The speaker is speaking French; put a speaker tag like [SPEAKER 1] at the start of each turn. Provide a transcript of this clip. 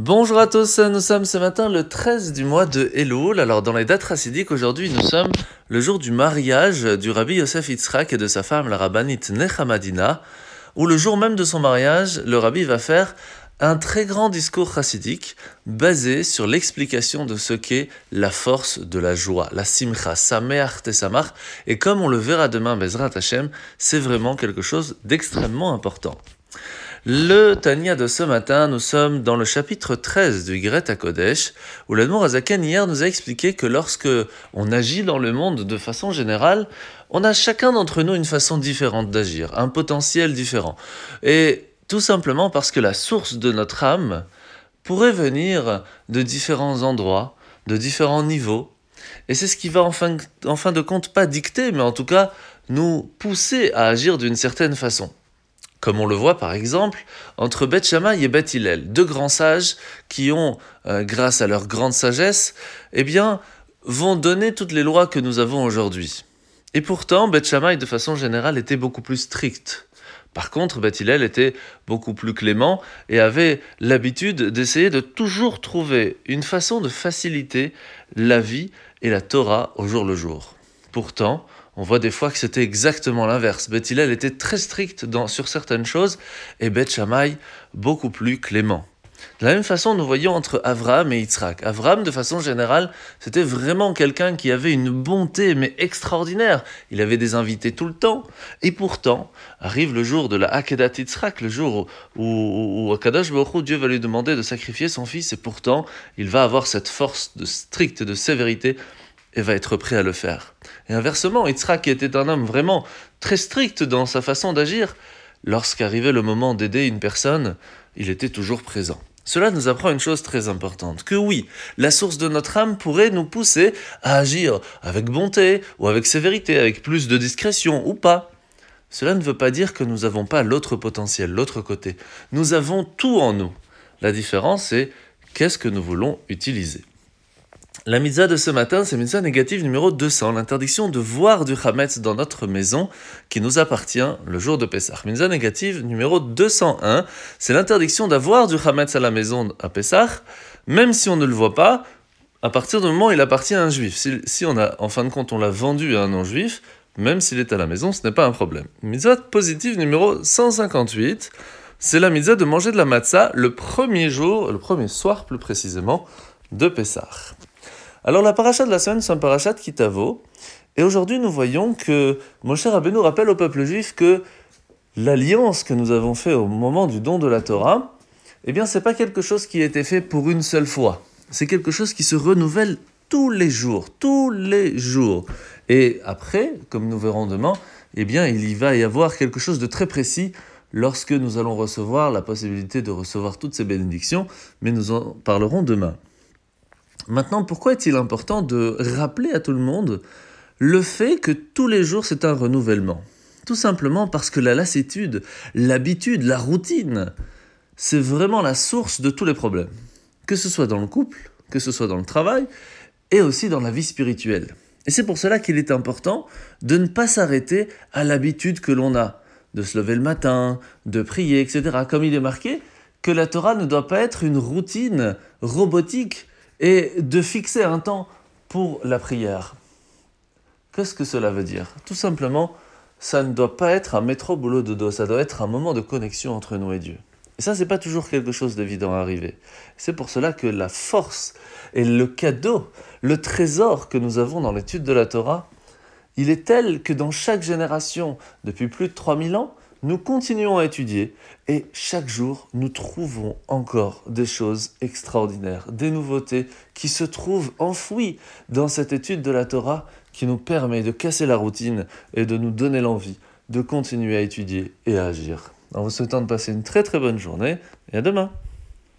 [SPEAKER 1] Bonjour à tous, nous sommes ce matin le 13 du mois de Elul. Alors dans les dates racidiques, aujourd'hui nous sommes le jour du mariage du rabbi Yosef Yitzhak et de sa femme la rabbinite Nechamadina, où le jour même de son mariage, le rabbi va faire un très grand discours chassidique basé sur l'explication de ce qu'est la force de la joie, la simcha, sameach tesamach, et comme on le verra demain, Bezrat Hashem, c'est vraiment quelque chose d'extrêmement important. Le Tania de ce matin, nous sommes dans le chapitre 13 du Greta Kodesh, où l'Admour Azaken hier nous a expliqué que lorsque on agit dans le monde de façon générale, on a chacun d'entre nous une façon différente d'agir, un potentiel différent. Et tout simplement parce que la source de notre âme pourrait venir de différents endroits, de différents niveaux. Et c'est ce qui va en fin, en fin de compte pas dicter, mais en tout cas nous pousser à agir d'une certaine façon comme on le voit par exemple entre Beth et Beth Hillel, deux grands sages qui ont, euh, grâce à leur grande sagesse, eh bien, vont donner toutes les lois que nous avons aujourd'hui. Et pourtant, Beth de façon générale, était beaucoup plus strict. Par contre, Beth Hillel était beaucoup plus clément et avait l'habitude d'essayer de toujours trouver une façon de faciliter la vie et la Torah au jour le jour. Pourtant, on voit des fois que c'était exactement l'inverse. Beth Hillel était très strict sur certaines choses et Beth Shammai beaucoup plus clément. De la même façon, nous voyons entre Avram et Yitzhak. Avram, de façon générale, c'était vraiment quelqu'un qui avait une bonté, mais extraordinaire. Il avait des invités tout le temps. Et pourtant, arrive le jour de la Akedat Yitzhak, le jour où, où, Akadosh Dieu va lui demander de sacrifier son fils, et pourtant, il va avoir cette force de stricte, de sévérité, et va être prêt à le faire. Et inversement, Yitzhak était un homme vraiment très strict dans sa façon d'agir. Lorsqu'arrivait le moment d'aider une personne, il était toujours présent. Cela nous apprend une chose très importante, que oui, la source de notre âme pourrait nous pousser à agir avec bonté ou avec sévérité, avec plus de discrétion ou pas. Cela ne veut pas dire que nous n'avons pas l'autre potentiel, l'autre côté. Nous avons tout en nous. La différence est qu'est-ce que nous voulons utiliser. La mitzvah de ce matin, c'est mitzvah négative numéro 200, l'interdiction de voir du Hametz dans notre maison qui nous appartient le jour de Pessah. Mitzvah négative numéro 201, c'est l'interdiction d'avoir du Hametz à la maison à Pessah, même si on ne le voit pas, à partir du moment où il appartient à un juif. Si, on a, en fin de compte, on l'a vendu à un non-juif, même s'il est à la maison, ce n'est pas un problème. Mitzvah positive numéro 158, c'est la mitzvah de manger de la matzah le premier jour, le premier soir plus précisément, de Pessah. Alors la paracha de la semaine, c'est un parachat Kitavo. Et aujourd'hui, nous voyons que Moshe Rabbeinu rappelle au peuple juif que l'alliance que nous avons faite au moment du don de la Torah, eh bien, c'est pas quelque chose qui a été fait pour une seule fois. C'est quelque chose qui se renouvelle tous les jours, tous les jours. Et après, comme nous verrons demain, eh bien, il y va y avoir quelque chose de très précis lorsque nous allons recevoir la possibilité de recevoir toutes ces bénédictions, mais nous en parlerons demain. Maintenant, pourquoi est-il important de rappeler à tout le monde le fait que tous les jours c'est un renouvellement? Tout simplement parce que la lassitude, l'habitude, la routine, c'est vraiment la source de tous les problèmes. Que ce soit dans le couple, que ce soit dans le travail, et aussi dans la vie spirituelle. Et c'est pour cela qu'il est important de ne pas s'arrêter à l'habitude que l'on a, de se lever le matin, de prier, etc. Comme il est marqué, que la Torah ne doit pas être une routine robotique et de fixer un temps pour la prière. Qu'est-ce que cela veut dire? Tout simplement, ça ne doit pas être un métro boulot de dos, ça doit être un moment de connexion entre nous et Dieu. Et ça, c'est pas toujours quelque chose d'évident à arriver. C'est pour cela que la force et le cadeau, le trésor que nous avons dans l'étude de la Torah, il est tel que dans chaque génération, depuis plus de 3000 ans, nous continuons à étudier et chaque jour nous trouvons encore des choses extraordinaires, des nouveautés qui se trouvent enfouies dans cette étude de la Torah qui nous permet de casser la routine et de nous donner l'envie de continuer à étudier et à agir. En vous souhaitant de passer une très très bonne journée et à demain.